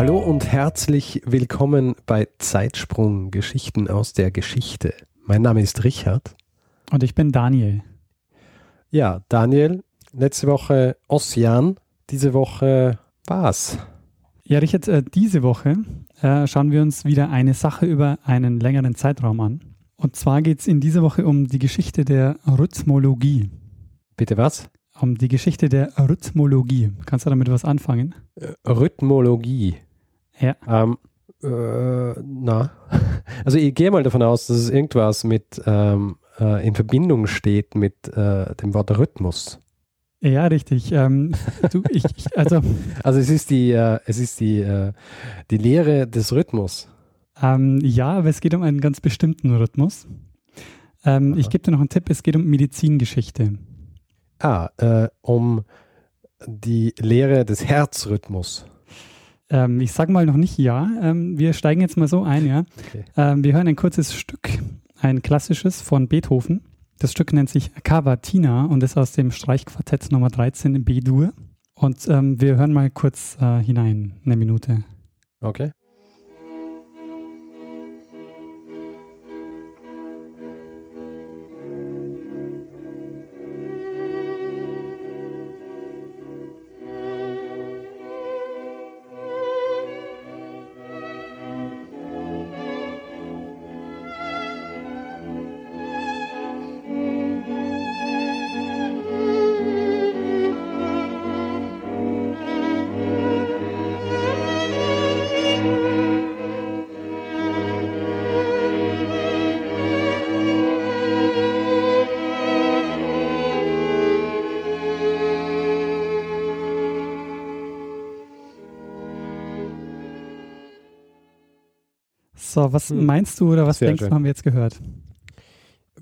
Hallo und herzlich willkommen bei Zeitsprung Geschichten aus der Geschichte. Mein Name ist Richard. Und ich bin Daniel. Ja, Daniel, letzte Woche Ossian, diese Woche was? Ja, Richard, äh, diese Woche äh, schauen wir uns wieder eine Sache über einen längeren Zeitraum an. Und zwar geht es in dieser Woche um die Geschichte der Rhythmologie. Bitte was? Um die Geschichte der Rhythmologie. Kannst du damit was anfangen? Äh, Rhythmologie. Ja. Ähm, äh, na, also ich gehe mal davon aus, dass es irgendwas mit ähm, äh, in Verbindung steht mit äh, dem Wort Rhythmus. Ja, richtig. Ähm, du, ich, ich, also, also es ist die, äh, es ist die, äh, die Lehre des Rhythmus. Ähm, ja, aber es geht um einen ganz bestimmten Rhythmus. Ähm, ich gebe dir noch einen Tipp, es geht um Medizingeschichte. Ah, äh, um die Lehre des Herzrhythmus. Ähm, ich sage mal noch nicht ja. Ähm, wir steigen jetzt mal so ein, ja. Okay. Ähm, wir hören ein kurzes Stück, ein klassisches von Beethoven. Das Stück nennt sich Cavatina und ist aus dem Streichquartett Nummer 13 in B-Dur. Und ähm, wir hören mal kurz äh, hinein, eine Minute. Okay. So, was hm. meinst du oder was Sehr denkst schön. du, haben wir jetzt gehört?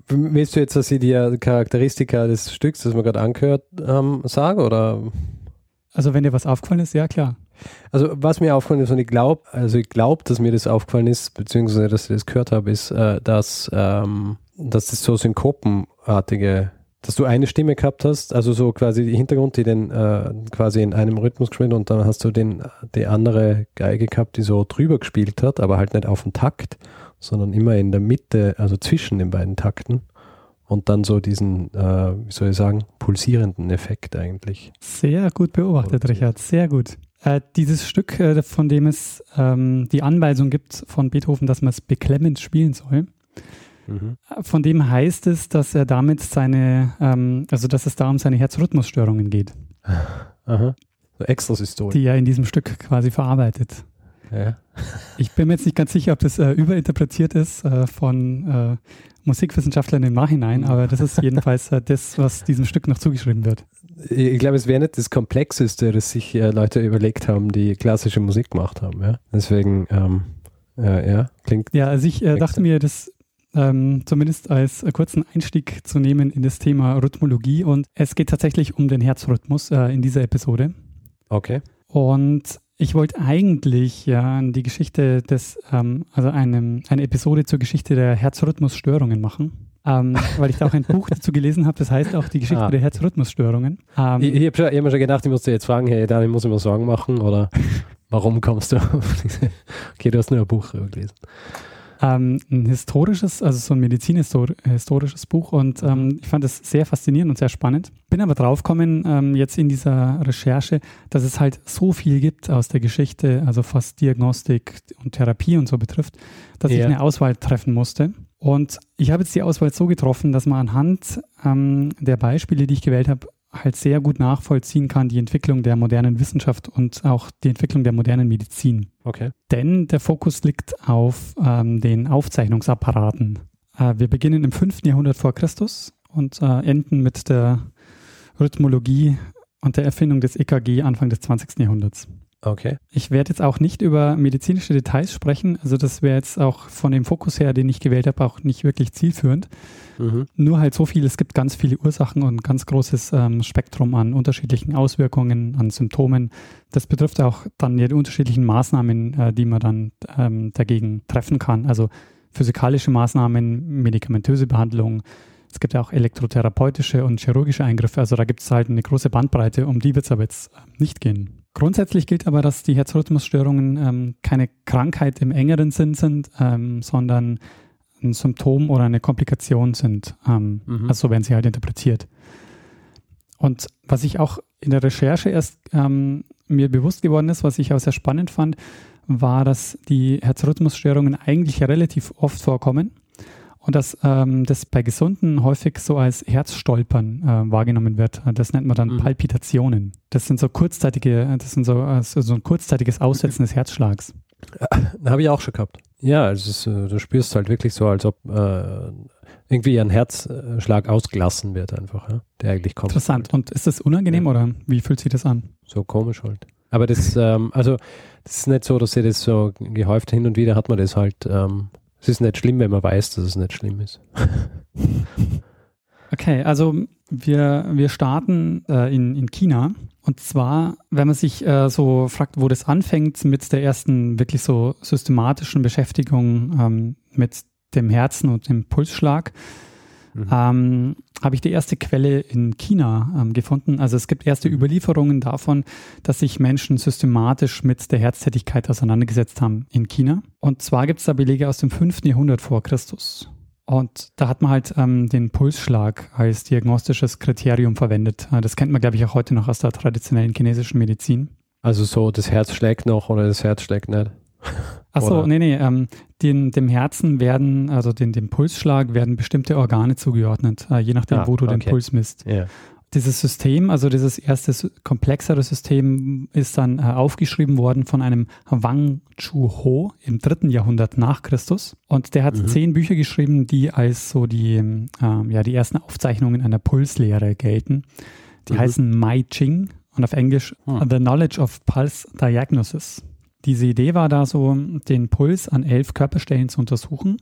Willst du jetzt, dass ich dir Charakteristika des Stücks, das wir gerade angehört haben, sage oder? Also wenn dir was aufgefallen ist, ja klar. Also was mir aufgefallen ist und ich glaube, also ich glaube, dass mir das aufgefallen ist, beziehungsweise dass ich das gehört habe, ist, äh, dass, ähm, dass das so synkopenartige dass du eine Stimme gehabt hast, also so quasi die Hintergrund, die den äh, quasi in einem Rhythmus gespielt und dann hast du den, die andere Geige gehabt, die so drüber gespielt hat, aber halt nicht auf den Takt, sondern immer in der Mitte, also zwischen den beiden Takten und dann so diesen, äh, wie soll ich sagen, pulsierenden Effekt eigentlich. Sehr gut beobachtet, Richard, sehr gut. Äh, dieses Stück, äh, von dem es ähm, die Anweisung gibt von Beethoven, dass man es beklemmend spielen soll, Mhm. Von dem heißt es, dass er damit seine, ähm, also dass es da um seine Herzrhythmusstörungen geht. Aha. So Extrasystole. Die er in diesem Stück quasi verarbeitet. Ja. Ich bin mir jetzt nicht ganz sicher, ob das äh, überinterpretiert ist äh, von äh, Musikwissenschaftlern im Nachhinein, aber das ist jedenfalls äh, das, was diesem Stück noch zugeschrieben wird. Ich glaube, es wäre nicht das Komplexeste, das sich äh, Leute überlegt haben, die klassische Musik gemacht haben. Ja? Deswegen, ähm, ja, klingt. Ja, also ich äh, dachte mir, das ähm, zumindest als kurzen Einstieg zu nehmen in das Thema Rhythmologie. Und es geht tatsächlich um den Herzrhythmus äh, in dieser Episode. Okay. Und ich wollte eigentlich ja die Geschichte des, ähm, also einem, eine Episode zur Geschichte der Herzrhythmusstörungen machen. Ähm, weil ich da auch ein Buch dazu gelesen habe, das heißt auch die Geschichte ah. der Herzrhythmusstörungen. Ähm, ich, ich habe hab mir schon gedacht, ich musste jetzt fragen, hey, Daniel, muss ich mir Sorgen machen oder warum kommst du auf diese, okay, du hast nur ein Buch gelesen. Ähm, ein historisches, also so ein medizinhistorisches Buch und ähm, ich fand es sehr faszinierend und sehr spannend. Bin aber draufgekommen ähm, jetzt in dieser Recherche, dass es halt so viel gibt aus der Geschichte, also was Diagnostik und Therapie und so betrifft, dass ja. ich eine Auswahl treffen musste. Und ich habe jetzt die Auswahl so getroffen, dass man anhand ähm, der Beispiele, die ich gewählt habe, halt sehr gut nachvollziehen kann, die Entwicklung der modernen Wissenschaft und auch die Entwicklung der modernen Medizin. Okay. Denn der Fokus liegt auf ähm, den Aufzeichnungsapparaten. Äh, wir beginnen im 5. Jahrhundert vor Christus und äh, enden mit der Rhythmologie und der Erfindung des EKG Anfang des 20. Jahrhunderts. Okay. Ich werde jetzt auch nicht über medizinische Details sprechen. Also das wäre jetzt auch von dem Fokus her, den ich gewählt habe, auch nicht wirklich zielführend. Mhm. Nur halt so viel, es gibt ganz viele Ursachen und ein ganz großes ähm, Spektrum an unterschiedlichen Auswirkungen, an Symptomen. Das betrifft auch dann die unterschiedlichen Maßnahmen, äh, die man dann ähm, dagegen treffen kann. Also physikalische Maßnahmen, medikamentöse Behandlung. Es gibt ja auch elektrotherapeutische und chirurgische Eingriffe. Also da gibt es halt eine große Bandbreite, um die wird es aber jetzt äh, nicht gehen. Grundsätzlich gilt aber, dass die Herzrhythmusstörungen ähm, keine Krankheit im engeren Sinn sind, ähm, sondern ein Symptom oder eine Komplikation sind. Ähm, Mhm. Also so werden sie halt interpretiert. Und was ich auch in der Recherche erst ähm, mir bewusst geworden ist, was ich auch sehr spannend fand, war, dass die Herzrhythmusstörungen eigentlich relativ oft vorkommen und dass ähm, das bei Gesunden häufig so als Herzstolpern äh, wahrgenommen wird. Das nennt man dann Mhm. Palpitationen. Das sind so kurzzeitige, das sind so, äh, so ein kurzzeitiges Aussetzen des Herzschlags. Habe ich auch schon gehabt. Ja, es ist, äh, du spürst halt wirklich so, als ob äh, irgendwie ein Herzschlag ausgelassen wird einfach, ja? der eigentlich kommt. Interessant. Und ist das unangenehm Ja. oder wie fühlt sich das an? So komisch halt. Aber das, ähm, also, das ist nicht so, dass sie das so gehäuft hin und wieder hat man das halt. Ähm, es ist nicht schlimm, wenn man weiß, dass es nicht schlimm ist. Okay, also wir, wir starten äh, in, in China. Und zwar, wenn man sich äh, so fragt, wo das anfängt mit der ersten wirklich so systematischen Beschäftigung ähm, mit dem Herzen und dem Pulsschlag, Mhm. ähm, habe ich die erste Quelle in China ähm, gefunden. Also es gibt erste Überlieferungen davon, dass sich Menschen systematisch mit der Herztätigkeit auseinandergesetzt haben in China. Und zwar gibt es da Belege aus dem 5. Jahrhundert vor Christus. Und da hat man halt ähm, den Pulsschlag als diagnostisches Kriterium verwendet. Äh, Das kennt man, glaube ich, auch heute noch aus der traditionellen chinesischen Medizin. Also so, das Herz schlägt noch oder das Herz schlägt nicht. Achso, nee, nee. Ähm, den, dem Herzen werden, also den, dem Pulsschlag werden bestimmte Organe zugeordnet, äh, je nachdem, Ah, wo du den okay. Puls misst. Ja. Dieses System, also dieses erste komplexere System, ist dann äh, aufgeschrieben worden von einem Wang Chu-ho im dritten Jahrhundert nach Christus. Und der hat Mhm. zehn Bücher geschrieben, die als so die, ähm, ja, die ersten Aufzeichnungen einer Pulslehre gelten. Die Mhm. heißen Mai Ching und auf Englisch Hm. The Knowledge of Pulse Diagnosis. Diese Idee war da so, den Puls an elf Körperstellen zu untersuchen.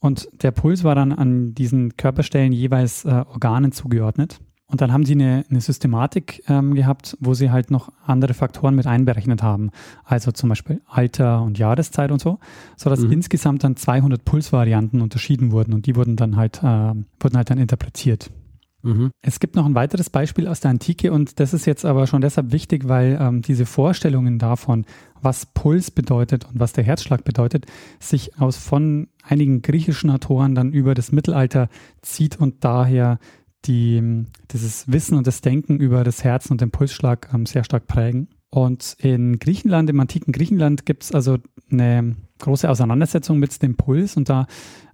Und der Puls war dann an diesen Körperstellen jeweils äh, Organen zugeordnet. Und dann haben sie eine, eine Systematik ähm, gehabt, wo sie halt noch andere Faktoren mit einberechnet haben. Also zum Beispiel Alter und Jahreszeit und so, sodass Mhm. insgesamt dann 200 Pulsvarianten unterschieden wurden und die wurden dann halt, äh, wurden halt dann interpretiert. Mhm. Es gibt noch ein weiteres Beispiel aus der Antike und das ist jetzt aber schon deshalb wichtig, weil ähm, diese Vorstellungen davon, was Puls bedeutet und was der Herzschlag bedeutet, sich aus von einigen griechischen Autoren dann über das Mittelalter zieht und daher die, dieses Wissen und das Denken über das Herz und den Pulsschlag ähm, sehr stark prägen. Und in Griechenland, im antiken Griechenland, gibt es also eine große Auseinandersetzung mit dem Puls und da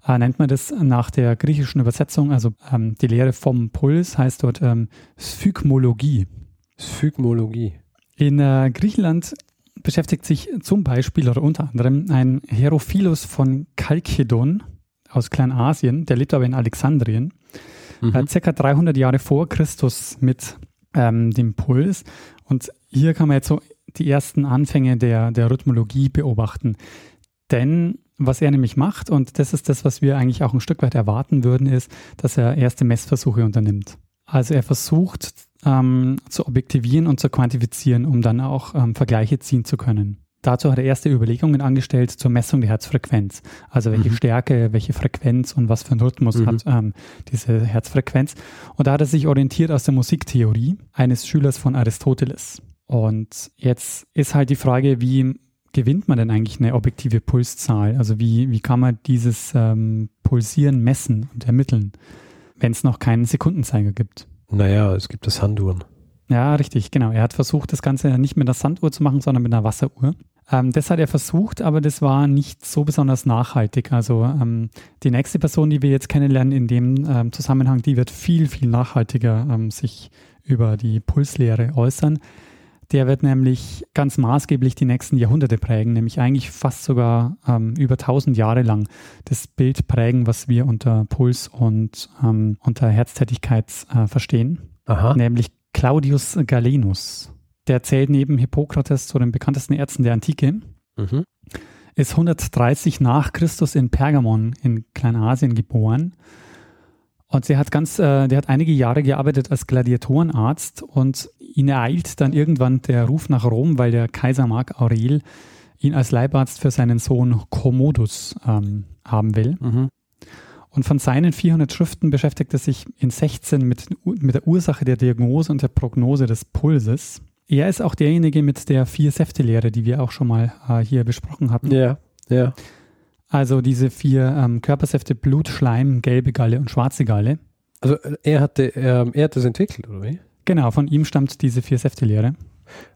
äh, nennt man das nach der griechischen Übersetzung, also ähm, die Lehre vom Puls heißt dort ähm, Sphygmologie. Sphygmologie. In äh, Griechenland beschäftigt sich zum Beispiel oder unter anderem ein Herophilus von Chalkedon aus Kleinasien, der lebt aber in Alexandrien, Mhm. äh, circa 300 Jahre vor Christus mit ähm, dem Puls. Und hier kann man jetzt so die ersten Anfänge der, der Rhythmologie beobachten. Denn was er nämlich macht, und das ist das, was wir eigentlich auch ein Stück weit erwarten würden, ist, dass er erste Messversuche unternimmt. Also er versucht ähm, zu objektivieren und zu quantifizieren, um dann auch ähm, Vergleiche ziehen zu können. Dazu hat er erste Überlegungen angestellt zur Messung der Herzfrequenz. Also welche Mhm. Stärke, welche Frequenz und was für einen Rhythmus Mhm. hat ähm, diese Herzfrequenz. Und da hat er sich orientiert aus der Musiktheorie eines Schülers von Aristoteles. Und jetzt ist halt die Frage, wie gewinnt man denn eigentlich eine objektive Pulszahl? Also wie, wie kann man dieses ähm, Pulsieren messen und ermitteln, wenn es noch keinen Sekundenzeiger gibt? Naja, es gibt das Handuhren. Ja, richtig, genau. Er hat versucht, das Ganze nicht mit einer Sanduhr zu machen, sondern mit einer Wasseruhr. Ähm, das hat er versucht, aber das war nicht so besonders nachhaltig. Also ähm, die nächste Person, die wir jetzt kennenlernen in dem ähm, Zusammenhang, die wird viel, viel nachhaltiger ähm, sich über die Pulslehre äußern. Der wird nämlich ganz maßgeblich die nächsten Jahrhunderte prägen, nämlich eigentlich fast sogar ähm, über 1000 Jahre lang das Bild prägen, was wir unter Puls und ähm, unter Herztätigkeit äh, verstehen Aha. nämlich Claudius Galenus. der zählt neben Hippokrates zu den bekanntesten Ärzten der Antike. Mhm. Ist 130 nach Christus in Pergamon in Kleinasien geboren. Und sie hat ganz, äh, der hat einige Jahre gearbeitet als Gladiatorenarzt und ihn ereilt dann irgendwann der Ruf nach Rom, weil der Kaiser Mark Aurel ihn als Leibarzt für seinen Sohn Commodus ähm, haben will. Mhm. Und von seinen 400 Schriften beschäftigt er sich in 16 mit, mit der Ursache der Diagnose und der Prognose des Pulses. Er ist auch derjenige mit der Vier-Säfte-Lehre, die wir auch schon mal äh, hier besprochen hatten. Ja, ja. Also diese vier ähm, Körpersäfte Blut, Schleim, gelbe Galle und schwarze Galle. Also äh, er hatte, ähm, er hat das entwickelt, oder wie? Genau, von ihm stammt diese Vier-Säfte-Lehre.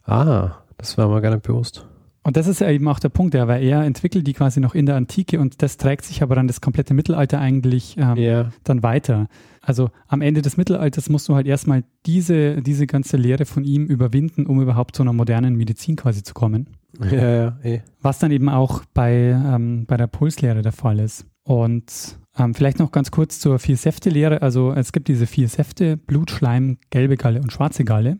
Ah, das war mir gar nicht bewusst. Und das ist ja eben auch der Punkt, ja, weil er entwickelt die quasi noch in der Antike und das trägt sich aber dann das komplette Mittelalter eigentlich ähm, Ja. dann weiter. Also am Ende des Mittelalters musst du halt erstmal diese, diese ganze Lehre von ihm überwinden, um überhaupt zu einer modernen Medizin quasi zu kommen. Ja, ja, eh. Was dann eben auch bei, ähm, bei der Pulslehre der Fall ist. Und ähm, vielleicht noch ganz kurz zur Vier-Säfte-Lehre. Also es gibt diese vier Säfte, Blut, Schleim, gelbe Galle und schwarze Galle.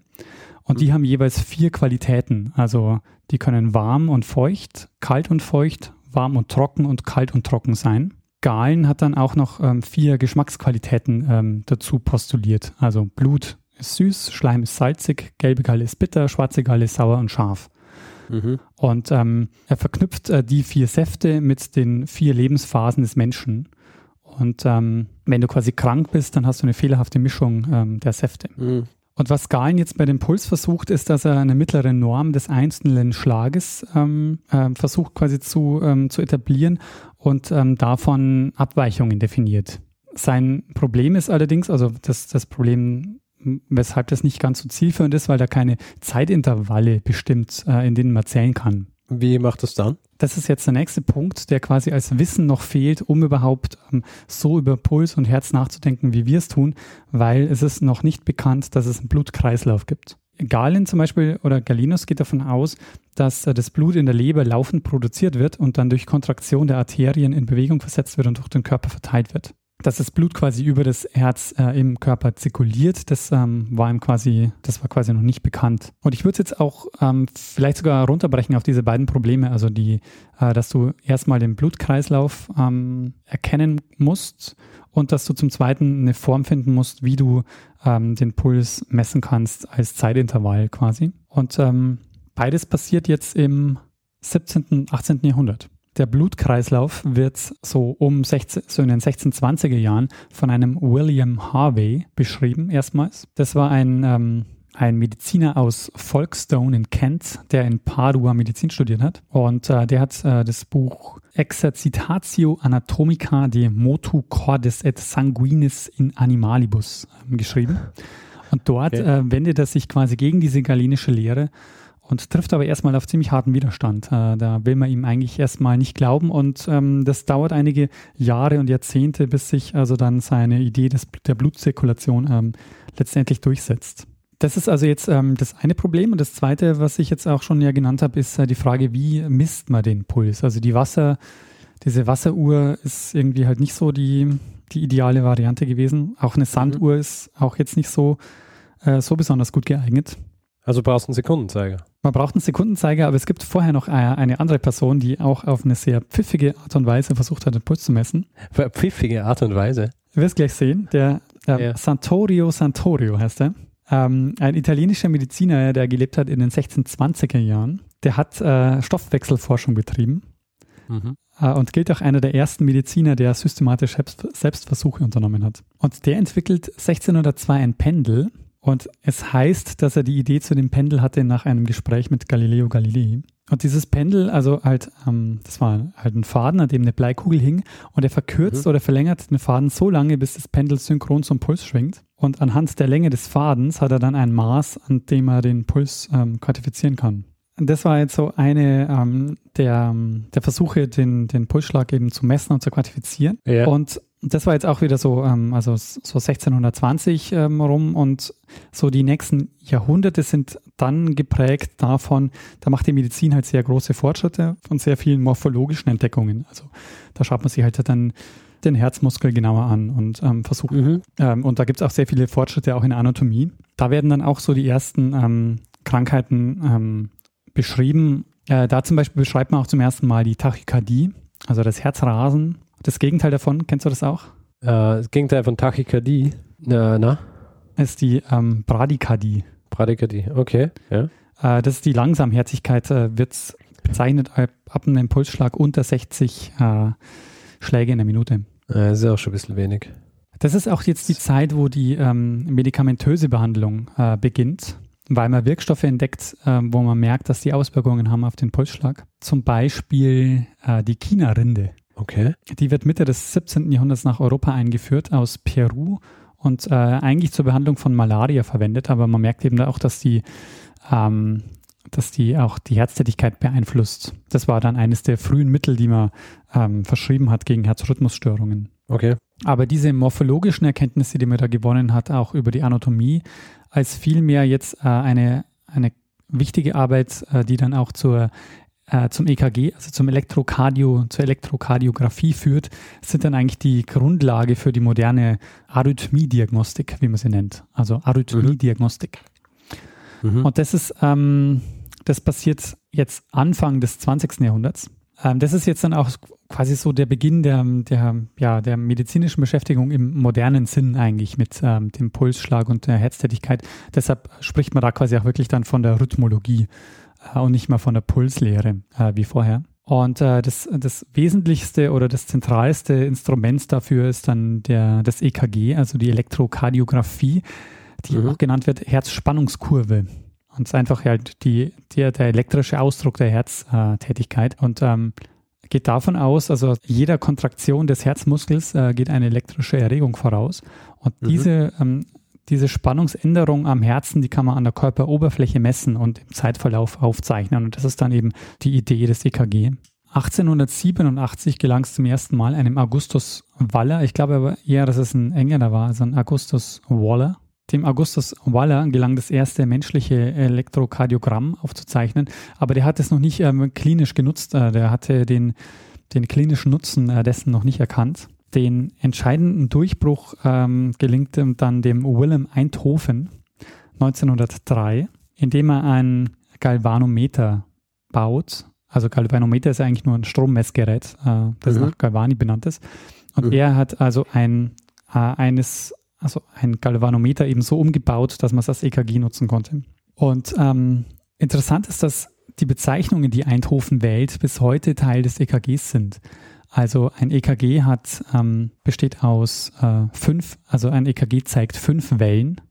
Und die haben jeweils vier Qualitäten. Also die können warm und feucht, kalt und feucht, warm und trocken und kalt und trocken sein. Galen hat dann auch noch ähm, vier Geschmacksqualitäten ähm, dazu postuliert. Also Blut ist süß, Schleim ist salzig, gelbe Galle ist bitter, schwarze Galle ist sauer und scharf. Mhm. Und ähm, er verknüpft äh, die vier Säfte mit den vier Lebensphasen des Menschen. Und ähm, wenn du quasi krank bist, dann hast du eine fehlerhafte Mischung ähm, der Säfte. Mhm. Und was Galen jetzt bei dem Puls versucht, ist, dass er eine mittlere Norm des einzelnen Schlages ähm, ähm, versucht quasi zu, ähm, zu etablieren und ähm, davon Abweichungen definiert. Sein Problem ist allerdings, also das, das Problem, weshalb das nicht ganz so zielführend ist, weil da keine Zeitintervalle bestimmt, äh, in denen man zählen kann. Wie macht das dann? Das ist jetzt der nächste Punkt, der quasi als Wissen noch fehlt, um überhaupt ähm, so über Puls und Herz nachzudenken, wie wir es tun, weil es ist noch nicht bekannt, dass es einen Blutkreislauf gibt. Galen zum Beispiel oder Galenus geht davon aus, dass äh, das Blut in der Leber laufend produziert wird und dann durch Kontraktion der Arterien in Bewegung versetzt wird und durch den Körper verteilt wird. Dass das Blut quasi über das Herz äh, im Körper zirkuliert, das ähm, war ihm quasi, das war quasi noch nicht bekannt. Und ich würde es jetzt auch ähm, vielleicht sogar runterbrechen auf diese beiden Probleme, also die, äh, dass du erstmal den Blutkreislauf ähm, erkennen musst und dass du zum Zweiten eine Form finden musst, wie du ähm, den Puls messen kannst als Zeitintervall quasi. Und ähm, beides passiert jetzt im 17., 18. Jahrhundert. Der Blutkreislauf wird so um 16, so in den 1620er Jahren von einem William Harvey beschrieben erstmals. Das war ein, ähm, ein Mediziner aus Folkestone in Kent, der in Padua Medizin studiert hat. Und äh, der hat äh, das Buch Exercitatio Anatomica de Motu Cordis et Sanguinis in Animalibus ähm, geschrieben. Und dort Okay. äh, wendet er sich quasi gegen diese galenische Lehre und trifft aber erstmal auf ziemlich harten Widerstand. Äh, da will man ihm eigentlich erstmal nicht glauben und ähm, das dauert einige Jahre und Jahrzehnte, bis sich also dann seine Idee des, der Blutzirkulation ähm, letztendlich durchsetzt. Das ist also jetzt ähm, das eine Problem und das zweite, was ich jetzt auch schon ja genannt habe, ist äh, die Frage, wie misst man den Puls? Also die Wasser, diese Wasseruhr ist irgendwie halt nicht so die, die ideale Variante gewesen. Auch eine Sanduhr ist auch jetzt nicht so, äh, so besonders gut geeignet. Also brauchst du einen Sekundenzeiger. Man braucht einen Sekundenzeiger, aber es gibt vorher noch äh, eine andere Person, die auch auf eine sehr pfiffige Art und Weise versucht hat, den Puls zu messen. Pfiffige Art und Weise. Du wirst gleich sehen, der ähm, Ja. Santorio Santorio heißt er. Ähm, ein italienischer Mediziner, der gelebt hat in den 1620er Jahren. Der hat äh, Stoffwechselforschung betrieben Mhm. äh, und gilt auch einer der ersten Mediziner, der systematisch Selbst Selbstversuche unternommen hat. Und der entwickelt 1602 ein Pendel. Und es heißt, dass er die Idee zu dem Pendel hatte nach einem Gespräch mit Galileo Galilei. Und dieses Pendel, also halt, ähm, das war halt ein Faden, an dem eine Bleikugel hing. Und er verkürzt Mhm. oder verlängert den Faden so lange, bis das Pendel synchron zum Puls schwingt. Und anhand der Länge des Fadens hat er dann ein Maß, an dem er den Puls ähm, quantifizieren kann. Und das war jetzt so eine ähm, der, ähm, der Versuche, den, den Pulsschlag eben zu messen und zu quantifizieren. Ja. Und das war jetzt auch wieder so, ähm, also so 1620 ähm, rum und so die nächsten Jahrhunderte sind dann geprägt davon, da macht die Medizin halt sehr große Fortschritte von sehr vielen morphologischen Entdeckungen. Also da schaut man sich halt dann den Herzmuskel genauer an und ähm, versucht Mhm. ähm, und da gibt es auch sehr viele Fortschritte auch in der Anatomie. Da werden dann auch so die ersten ähm, Krankheiten ähm, beschrieben. Äh, da zum Beispiel beschreibt man auch zum ersten Mal die Tachykardie, also das Herzrasen. Das Gegenteil davon, kennst du das auch? Äh, das Gegenteil von Tachykardie. Na, na? Ist die ähm, Bradykardie. Bradykardie, okay. Ja. Äh, das ist die Langsamherzigkeit, äh, wird bezeichnet ab, einem Impulsschlag unter 60 äh, Schläge in der Minute. Das ist auch schon ein bisschen wenig. Das ist auch jetzt die Zeit, wo die ähm, medikamentöse Behandlung äh, beginnt, weil man Wirkstoffe entdeckt, äh, wo man merkt, dass die Auswirkungen haben auf den Pulsschlag. Zum Beispiel äh, die China-Rinde. Okay. Die wird Mitte des 17. Jahrhunderts nach Europa eingeführt aus Peru und äh, eigentlich zur Behandlung von Malaria verwendet, aber man merkt eben auch, dass die, ähm, dass die auch die Herztätigkeit beeinflusst. Das war dann eines der frühen Mittel, die man ähm, verschrieben hat gegen Herzrhythmusstörungen. Okay. Aber diese morphologischen Erkenntnisse, die man da gewonnen hat, auch über die Anatomie, als vielmehr jetzt äh, eine, eine wichtige Arbeit, äh, die dann auch zur äh, zum EKG, also zum Elektrokardio, zur Elektrokardiographie führt, sind dann eigentlich die Grundlage für die moderne Arrhythmiediagnostik, wie man sie nennt. Also Arrhythmiediagnostik. Mhm. Und das ist, ähm, das passiert jetzt Anfang des 20. Jahrhunderts. Ähm, das ist jetzt dann auch quasi so der Beginn der, der, ja, der medizinischen Beschäftigung im modernen Sinn eigentlich mit ähm, dem Pulsschlag und der Herztätigkeit. Deshalb spricht man da quasi auch wirklich dann von der Rhythmologie und nicht mal von der Pulslehre äh, wie vorher. Und äh, das, das wesentlichste oder das zentralste Instrument dafür ist dann der, das EKG, also die Elektrokardiographie, die Mhm. auch genannt wird Herzspannungskurve. Und es ist einfach halt die, der, der elektrische Ausdruck der Herztätigkeit. Und ähm, geht davon aus, also jeder Kontraktion des Herzmuskels äh, geht eine elektrische Erregung voraus. Und Mhm. diese, ähm, diese Spannungsänderung am Herzen, die kann man an der Körperoberfläche messen und im Zeitverlauf aufzeichnen. Und das ist dann eben die Idee des EKG. 1887 gelang es zum ersten Mal einem Augustus Waller, ich glaube aber eher, dass es ein Engländer war, also ein Augustus Waller. Dem Augustus Waller gelang das erste menschliche Elektrokardiogramm aufzuzeichnen, aber der hat es noch nicht ähm, klinisch genutzt. Äh, der hatte den, den klinischen Nutzen äh, dessen noch nicht erkannt. Den entscheidenden Durchbruch ähm, gelingt dann dem Willem Einthoven 1903, indem er ein Galvanometer baut. Also Galvanometer ist eigentlich nur ein Strommessgerät, äh, das Mhm. nach Galvani benannt ist. Und Mhm. er hat also ein, äh, eines, also ein Galvanometer eben so umgebaut, dass man es als EKG nutzen konnte. Und ähm, interessant ist, dass die Bezeichnungen, die Eindhoven wählt, bis heute Teil des EKGs sind. Also ein EKG hat, ähm, besteht aus äh, fünf, also ein EKG zeigt fünf Wellen.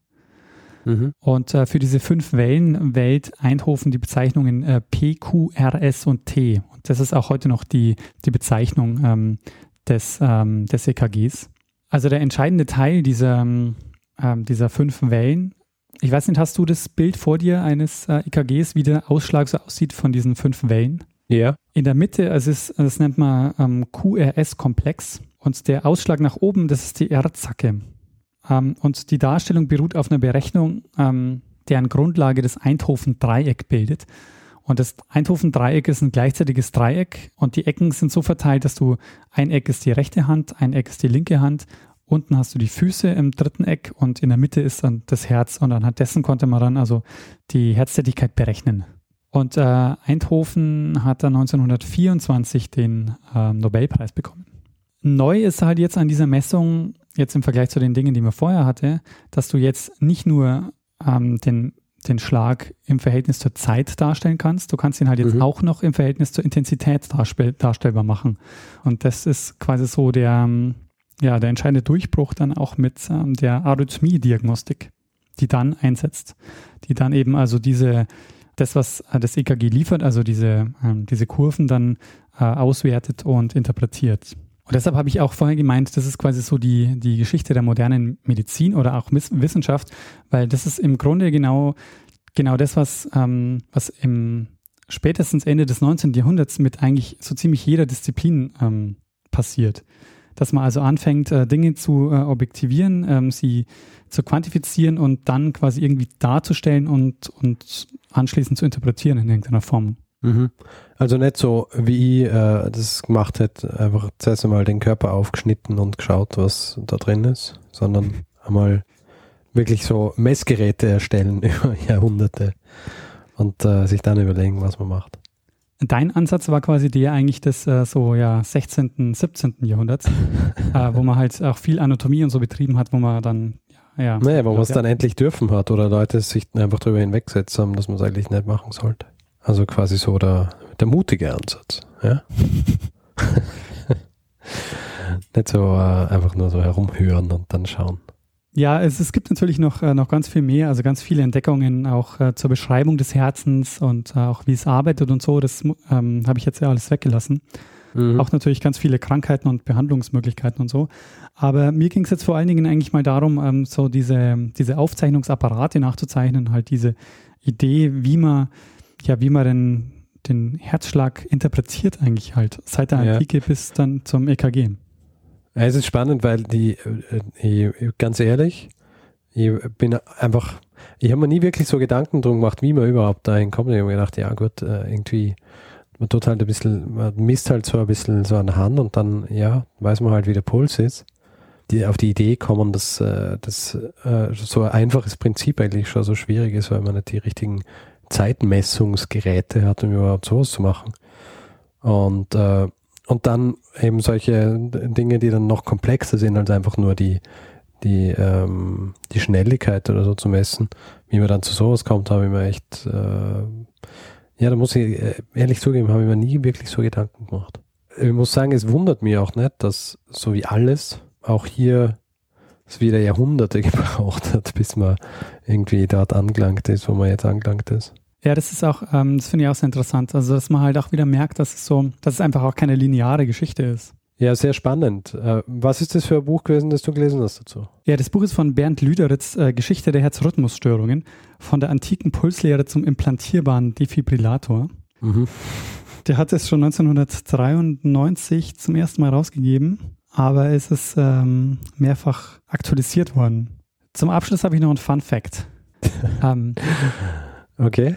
Mhm. Und äh, für diese fünf Wellen wählt Eindhoven die Bezeichnungen äh, P, Q, R, S und T. Und das ist auch heute noch die, die Bezeichnung ähm, des, ähm, des EKGs. Also der entscheidende Teil dieser, ähm, dieser fünf Wellen, ich weiß nicht, hast du das Bild vor dir eines äh, EKGs, wie der Ausschlag so aussieht von diesen fünf Wellen? Ja. In der Mitte, also es, das nennt man ähm, QRS-Komplex und der Ausschlag nach oben, das ist die R-Zacke. Ähm, und die Darstellung beruht auf einer Berechnung, ähm, deren Grundlage das Eindhoven-Dreieck bildet. Und das Eindhoven-Dreieck ist ein gleichzeitiges Dreieck und die Ecken sind so verteilt, dass du ein Eck ist die rechte Hand, ein Eck ist die linke Hand, unten hast du die Füße im dritten Eck und in der Mitte ist dann das Herz und anhand dessen konnte man dann also die Herztätigkeit berechnen. Und äh, Eindhoven hat dann 1924 den äh, Nobelpreis bekommen. Neu ist halt jetzt an dieser Messung, jetzt im Vergleich zu den Dingen, die man vorher hatte, dass du jetzt nicht nur ähm, den, den Schlag im Verhältnis zur Zeit darstellen kannst, du kannst ihn halt jetzt Mhm. auch noch im Verhältnis zur Intensität darstell darstellbar machen. Und das ist quasi so der, ähm, ja, der entscheidende Durchbruch dann auch mit ähm, der Arrhythmie-Diagnostik, die dann einsetzt, die dann eben also diese das, was äh, das EKG liefert, also diese, ähm, diese Kurven dann äh, auswertet und interpretiert. Und deshalb habe ich auch vorher gemeint, das ist quasi so die, die Geschichte der modernen Medizin oder auch Wissenschaft, weil das ist im Grunde genau, genau das, was, ähm, was im spätestens Ende des 19. Jahrhunderts mit eigentlich so ziemlich jeder Disziplin ähm, passiert. Dass man also anfängt, äh, Dinge zu äh, objektivieren, ähm, sie zu quantifizieren und dann quasi irgendwie darzustellen und, und anschließend zu interpretieren in irgendeiner Form. Mhm. Also nicht so, wie ich äh, das gemacht hätte, einfach zuerst einmal den Körper aufgeschnitten und geschaut, was da drin ist, sondern einmal wirklich so Messgeräte erstellen über Jahrhunderte und äh, sich dann überlegen, was man macht. Dein Ansatz war quasi der eigentlich des äh, so ja 16., 17. Jahrhunderts, äh, wo man halt auch viel Anatomie und so betrieben hat, wo man dann ja. Naja, wo man es dann endlich dürfen hat oder Leute sich einfach darüber hinweggesetzt haben, dass man es eigentlich nicht machen sollte. Also quasi so der, der mutige Ansatz. Ja? nicht so äh, einfach nur so herumhören und dann schauen. Ja, es, es gibt natürlich noch, äh, noch ganz viel mehr, also ganz viele Entdeckungen auch äh, zur Beschreibung des Herzens und äh, auch wie es arbeitet und so. Das ähm, habe ich jetzt ja alles weggelassen. Mhm. Auch natürlich ganz viele Krankheiten und Behandlungsmöglichkeiten und so. Aber mir ging es jetzt vor allen Dingen eigentlich mal darum, ähm, so diese, diese Aufzeichnungsapparate nachzuzeichnen, halt diese Idee, wie man, ja, wie man den, den Herzschlag interpretiert eigentlich halt, seit der Antike ja. bis dann zum EKG. Es ist spannend, weil die, äh, ich, ganz ehrlich, ich bin einfach, ich habe mir nie wirklich so Gedanken drum gemacht, wie man überhaupt dahin kommt. Ich habe mir gedacht, ja gut, äh, irgendwie, man tut halt ein bisschen, man misst halt so ein bisschen so an der Hand und dann, ja, weiß man halt, wie der Puls ist. Die auf die Idee kommen, dass äh, das so ein einfaches Prinzip eigentlich schon so schwierig ist, weil man nicht die richtigen Zeitmessungsgeräte hat, um überhaupt sowas zu machen. Und äh, und dann eben solche Dinge, die dann noch komplexer sind, als einfach nur die, die, ähm, die Schnelligkeit oder so zu messen. Wie man dann zu sowas kommt, habe ich mir echt, äh, ja, da muss ich äh, ehrlich zugeben, habe ich mir nie wirklich so Gedanken gemacht. Ich muss sagen, es wundert mich auch nicht, dass so wie alles, auch hier es wieder Jahrhunderte gebraucht hat, bis man irgendwie dort angelangt ist, wo man jetzt angelangt ist. Ja, das ist auch, ähm, das finde ich auch sehr interessant. Also, dass man halt auch wieder merkt, dass es so, dass es einfach auch keine lineare Geschichte ist. Ja, sehr spannend. Äh, was ist das für ein Buch gewesen, das du gelesen hast dazu? Ja, das Buch ist von Bernd Lüderitz, äh, Geschichte der Herzrhythmusstörungen, von der antiken Pulslehre zum implantierbaren Defibrillator. Mhm. Der hat es schon 1993 zum ersten Mal rausgegeben, aber es ist ähm, mehrfach aktualisiert worden. Zum Abschluss habe ich noch einen Fun Fact. ähm, Okay.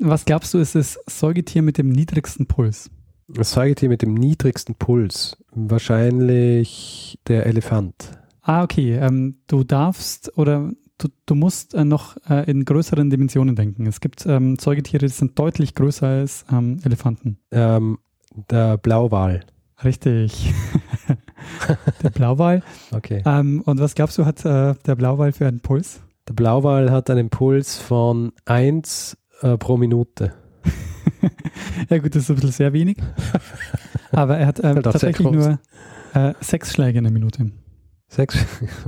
Was glaubst du, ist das Säugetier mit dem niedrigsten Puls? Das Säugetier mit dem niedrigsten Puls. Wahrscheinlich der Elefant. Ah, okay. Ähm, du darfst oder du, du musst äh, noch äh, in größeren Dimensionen denken. Es gibt ähm, Säugetiere, die sind deutlich größer als ähm, Elefanten. Ähm, der Blauwal. Richtig. der Blauwal. Okay. Ähm, und was glaubst du, hat äh, der Blauwal für einen Puls? Der Blauwal hat einen Puls von 1 äh, pro Minute. ja gut, das ist ein bisschen sehr wenig. Aber er hat ähm, tatsächlich nur äh, sechs Schläge in der Minute. Sechs?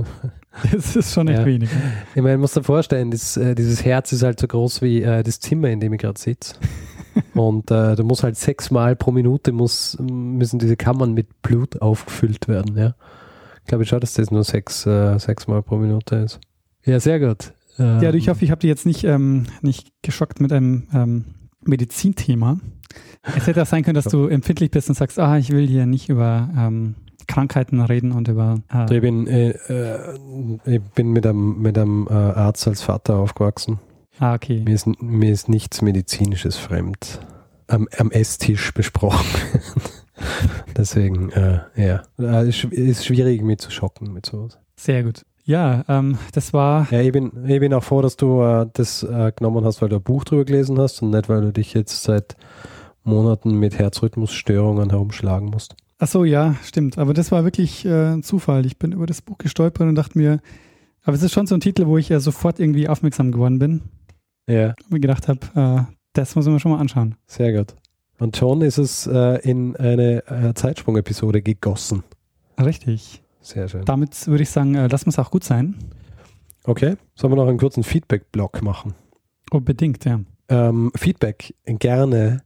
das ist schon echt ja. wenig. Ich meine, muss dir vorstellen, das, äh, dieses Herz ist halt so groß wie äh, das Zimmer, in dem ich gerade sitze. Und äh, du musst halt sechsmal pro Minute muss, müssen diese Kammern mit Blut aufgefüllt werden. Ja? Ich glaube schon, dass das nur sechs, äh, sechsmal pro Minute ist. Ja, sehr gut. Ähm, ja, ich hoffe, ich habe dich jetzt nicht, ähm, nicht geschockt mit einem ähm, Medizinthema. Es hätte auch sein können, dass du empfindlich bist und sagst, ah, ich will hier nicht über ähm, Krankheiten reden und über. Äh ich, bin, äh, äh, ich bin mit einem, mit einem äh, Arzt als Vater aufgewachsen. Ah, okay. Mir ist, mir ist nichts Medizinisches fremd. Am, am Esstisch besprochen. Deswegen, äh, ja. Es ist schwierig, mich zu schocken mit sowas. Sehr gut. Ja, ähm, das war. Ja, ich bin, ich bin auch froh, dass du äh, das äh, genommen hast, weil du ein Buch drüber gelesen hast und nicht, weil du dich jetzt seit Monaten mit Herzrhythmusstörungen herumschlagen musst. Ach so, ja, stimmt. Aber das war wirklich äh, ein Zufall. Ich bin über das Buch gestolpert und dachte mir, aber es ist schon so ein Titel, wo ich ja sofort irgendwie aufmerksam geworden bin. Ja. Und mir gedacht habe, äh, das muss man schon mal anschauen. Sehr gut. Und schon ist es äh, in eine äh, Zeitsprung-Episode gegossen. Richtig. Sehr schön. Damit würde ich sagen, äh, lassen wir es auch gut sein. Okay. Sollen wir noch einen kurzen Feedback-Block machen? Unbedingt, ja. Ähm, Feedback gerne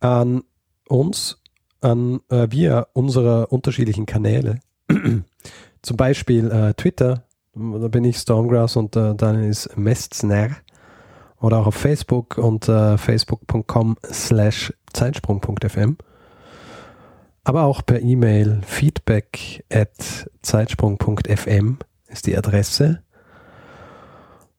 an uns, an äh, via unserer unterschiedlichen Kanäle. Zum Beispiel äh, Twitter, da bin ich Stormgrass und äh, dann ist Mestzner. Oder auch auf Facebook unter facebook.com slash zeitsprung.fm aber auch per E-Mail feedback at zeitsprung.fm ist die Adresse.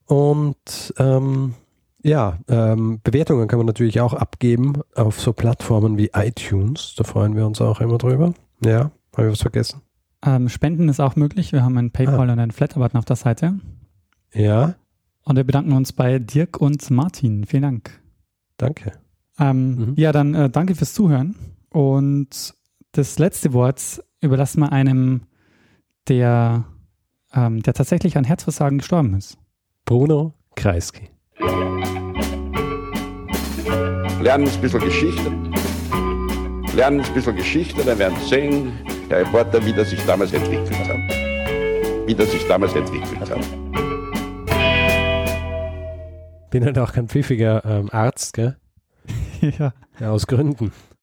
Und ähm, ja, ähm, Bewertungen kann man natürlich auch abgeben auf so Plattformen wie iTunes. Da freuen wir uns auch immer drüber. Ja, habe ich was vergessen? Ähm, Spenden ist auch möglich. Wir haben ein PayPal ah. und einen Flatter-Button auf der Seite. Ja, Und wir bedanken uns bei Dirk und Martin. Vielen Dank. danke. Ähm, Mhm. Ja, dann äh, danke fürs Zuhören. Und das letzte Wort überlassen wir einem, der, ähm, der tatsächlich an Herzversagen gestorben ist. Bruno Kreisky. Lernen ein bisschen Geschichte. Lernen ein bisschen Geschichte, dann werden Sie sehen, der Reporter, wie das sich damals entwickelt hat. Wie das sich damals entwickelt hat. Bin halt auch kein pfiffiger ähm, Arzt, gell? ja. Ja, aus Gründen.